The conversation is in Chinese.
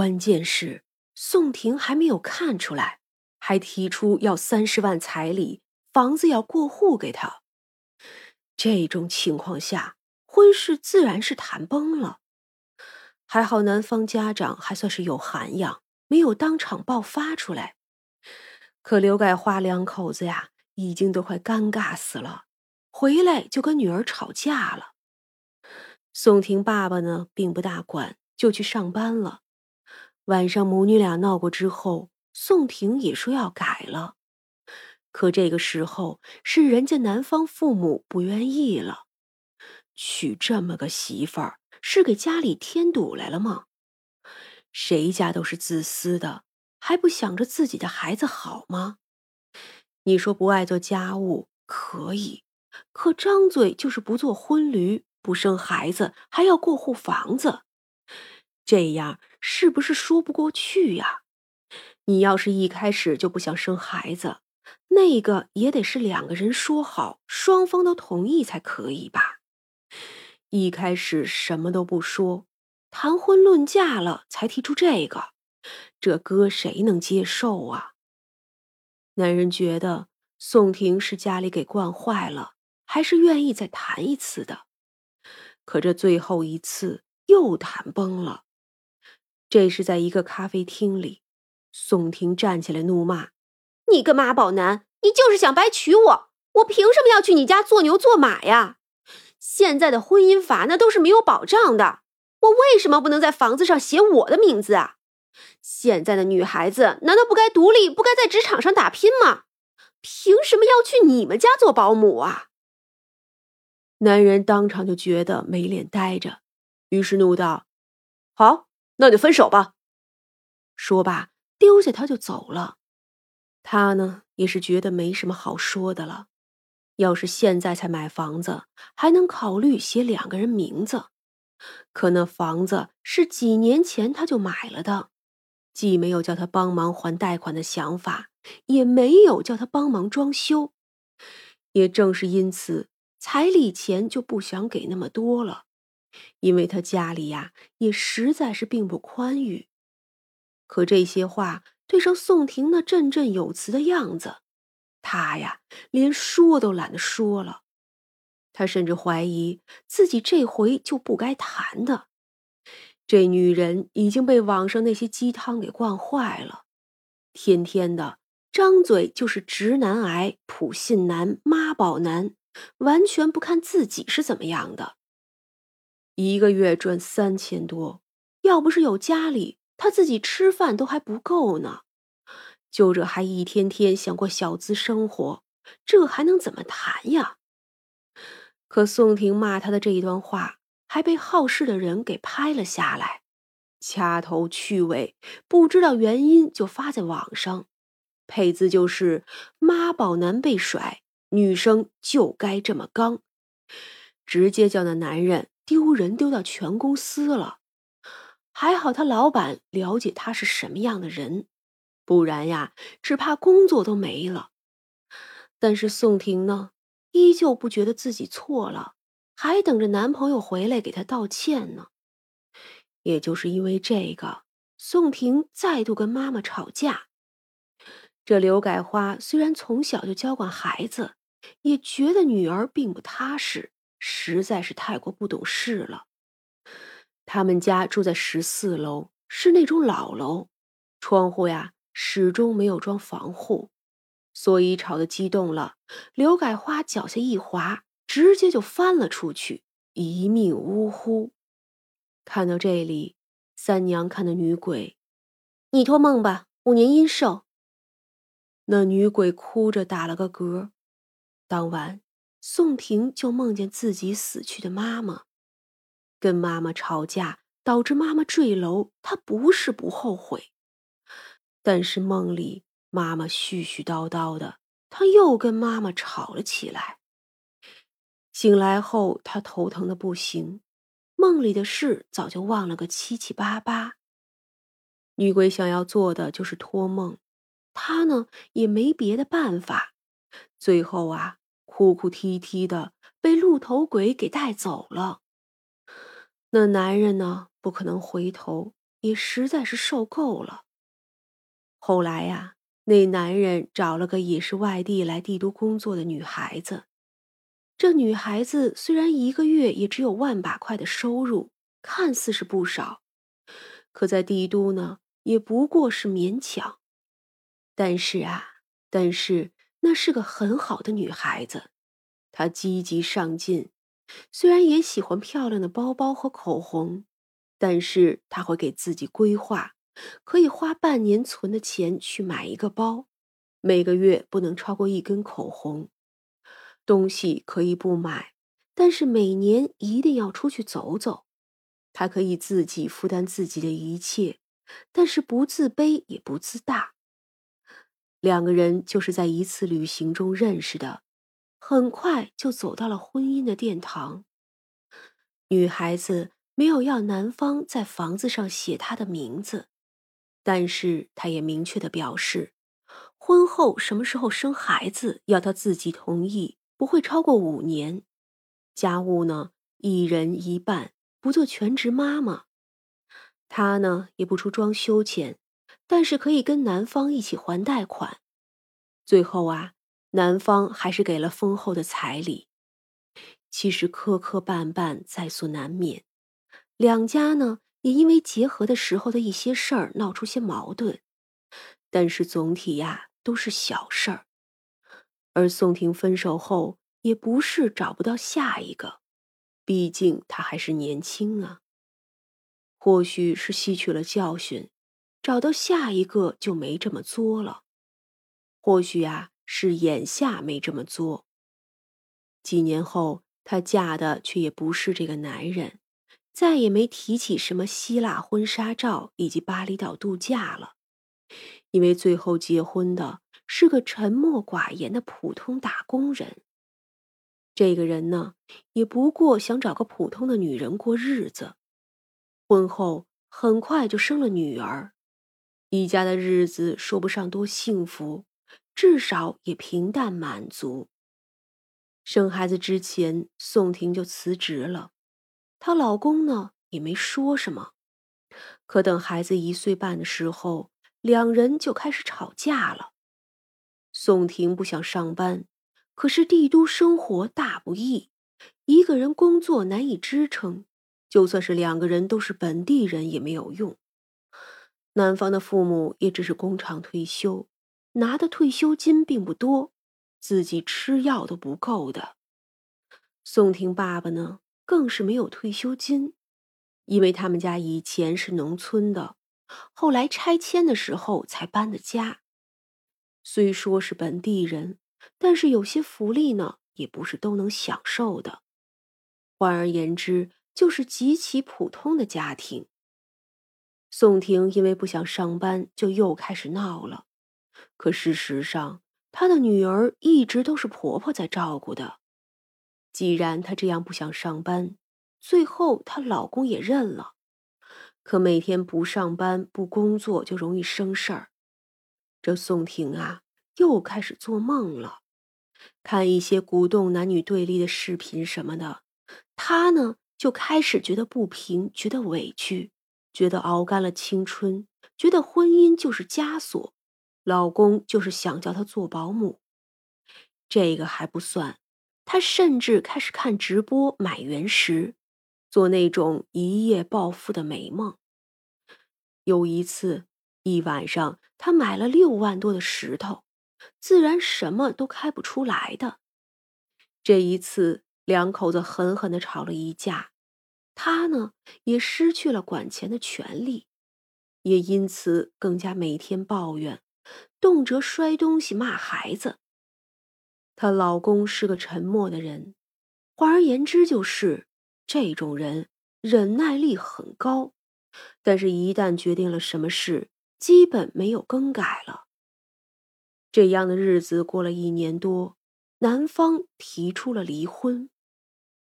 关键是宋婷还没有看出来，还提出要三十万彩礼，房子要过户给他。这种情况下，婚事自然是谈崩了。还好男方家长还算是有涵养，没有当场爆发出来。可刘改花两口子呀，已经都快尴尬死了，回来就跟女儿吵架了。宋婷爸爸呢，并不大管，就去上班了。晚上母女俩闹过之后，宋婷也说要改了。可这个时候是人家男方父母不愿意了，娶这么个媳妇儿。是给家里添堵来了吗？谁家都是自私的，还不想着自己的孩子好吗？你说不爱做家务可以，可张嘴就是不做婚驴，不生孩子，还要过户房子，这样是不是说不过去呀？你要是一开始就不想生孩子，那个也得是两个人说好，双方都同意才可以吧？一开始什么都不说，谈婚论嫁了才提出这个，这搁谁能接受啊？男人觉得宋婷是家里给惯坏了，还是愿意再谈一次的。可这最后一次又谈崩了。这是在一个咖啡厅里，宋婷站起来怒骂：“你个妈宝男，你就是想白娶我！我凭什么要去你家做牛做马呀？”现在的婚姻法那都是没有保障的，我为什么不能在房子上写我的名字啊？现在的女孩子难道不该独立，不该在职场上打拼吗？凭什么要去你们家做保姆啊？男人当场就觉得没脸待着，于是怒道：“好，那就分手吧。”说罢，丢下他就走了。他呢，也是觉得没什么好说的了。要是现在才买房子，还能考虑写两个人名字。可那房子是几年前他就买了的，既没有叫他帮忙还贷款的想法，也没有叫他帮忙装修。也正是因此，彩礼钱就不想给那么多了，因为他家里呀也实在是并不宽裕。可这些话对上宋婷那振振有词的样子。他呀，连说都懒得说了。他甚至怀疑自己这回就不该谈的。这女人已经被网上那些鸡汤给惯坏了，天天的张嘴就是直男癌、普信男、妈宝男，完全不看自己是怎么样的。一个月赚三千多，要不是有家里，他自己吃饭都还不够呢。就这还一天天想过小资生活，这还能怎么谈呀？可宋婷骂他的这一段话，还被好事的人给拍了下来，掐头去尾，不知道原因就发在网上，配字就是“妈宝男被甩，女生就该这么刚”，直接叫那男人丢人丢到全公司了。还好他老板了解他是什么样的人。不然呀，只怕工作都没了。但是宋婷呢，依旧不觉得自己错了，还等着男朋友回来给她道歉呢。也就是因为这个，宋婷再度跟妈妈吵架。这刘改花虽然从小就娇惯孩子，也觉得女儿并不踏实，实在是太过不懂事了。他们家住在十四楼，是那种老楼，窗户呀。始终没有装防护，所以吵得激动了。刘改花脚下一滑，直接就翻了出去，一命呜呼。看到这里，三娘看到女鬼：“你托梦吧，五年阴寿。”那女鬼哭着打了个嗝。当晚，宋婷就梦见自己死去的妈妈，跟妈妈吵架，导致妈妈坠楼。她不是不后悔。但是梦里，妈妈絮絮叨叨的，她又跟妈妈吵了起来。醒来后，她头疼的不行，梦里的事早就忘了个七七八八。女鬼想要做的就是托梦，她呢也没别的办法，最后啊，哭哭啼啼的被鹿头鬼给带走了。那男人呢，不可能回头。也实在是受够了。后来呀，那男人找了个也是外地来帝都工作的女孩子。这女孩子虽然一个月也只有万把块的收入，看似是不少，可在帝都呢，也不过是勉强。但是啊，但是那是个很好的女孩子，他积极上进，虽然也喜欢漂亮的包包和口红，但是他会给自己规划，可以花半年存的钱去买一个包，每个月不能超过一根口红。东西可以不买，但是每年一定要出去走走。他可以自己负担自己的一切，但是不自卑也不自大。两个人就是在一次旅行中认识的，很快就走到了婚姻的殿堂。女孩子没有要男方在房子上写她的名字，但是她也明确的表示，婚后什么时候生孩子要她自己同意。不会超过五年，家务呢一人一半，不做全职妈妈。她呢也不出装修钱，但是可以跟男方一起还贷款。最后啊，男方还是给了丰厚的彩礼。其实磕磕绊绊在所难免，两家呢也因为结合的时候的一些事儿闹出些矛盾，但是总体呀都是小事儿。而宋婷分手后，也不是找不到下一个，毕竟她还是年轻啊。或许是吸取了教训，找到下一个就没这么作了。或许啊，是眼下没这么作。几年后，她嫁的却也不是这个男人，再也没提起什么希腊婚纱照以及巴厘岛度假了，因为最后结婚的。是个沉默寡言的普通打工人。这个人呢，也不过想找个普通的女人过日子。婚后很快就生了女儿，一家的日子说不上多幸福，至少也平淡满足。生孩子之前，宋婷就辞职了，她老公呢也没说什么。可等孩子一岁半的时候，两人就开始吵架了。宋婷不想上班，可是帝都生活大不易，一个人工作难以支撑，就算是两个人都是本地人也没有用。男方的父母也只是工厂退休，拿的退休金并不多，自己吃药都不够的。宋婷爸爸呢，更是没有退休金，因为他们家以前是农村的，后来拆迁的时候才搬的家。虽说是本地人，但是有些福利呢，也不是都能享受的。换而言之，就是极其普通的家庭。宋婷因为不想上班，就又开始闹了。可事实上，她的女儿一直都是婆婆在照顾的。既然她这样不想上班，最后她老公也认了。可每天不上班不工作，就容易生事儿。这宋婷啊，又开始做梦了，看一些鼓动男女对立的视频什么的，她呢就开始觉得不平，觉得委屈，觉得熬干了青春，觉得婚姻就是枷锁，老公就是想叫她做保姆。这个还不算，她甚至开始看直播买原石，做那种一夜暴富的美梦。有一次。一晚上，他买了六万多的石头，自然什么都开不出来的。这一次，两口子狠狠的吵了一架，他呢也失去了管钱的权利，也因此更加每天抱怨，动辄摔东西骂孩子。她老公是个沉默的人，换而言之就是这种人忍耐力很高，但是一旦决定了什么事。基本没有更改了。这样的日子过了一年多，男方提出了离婚。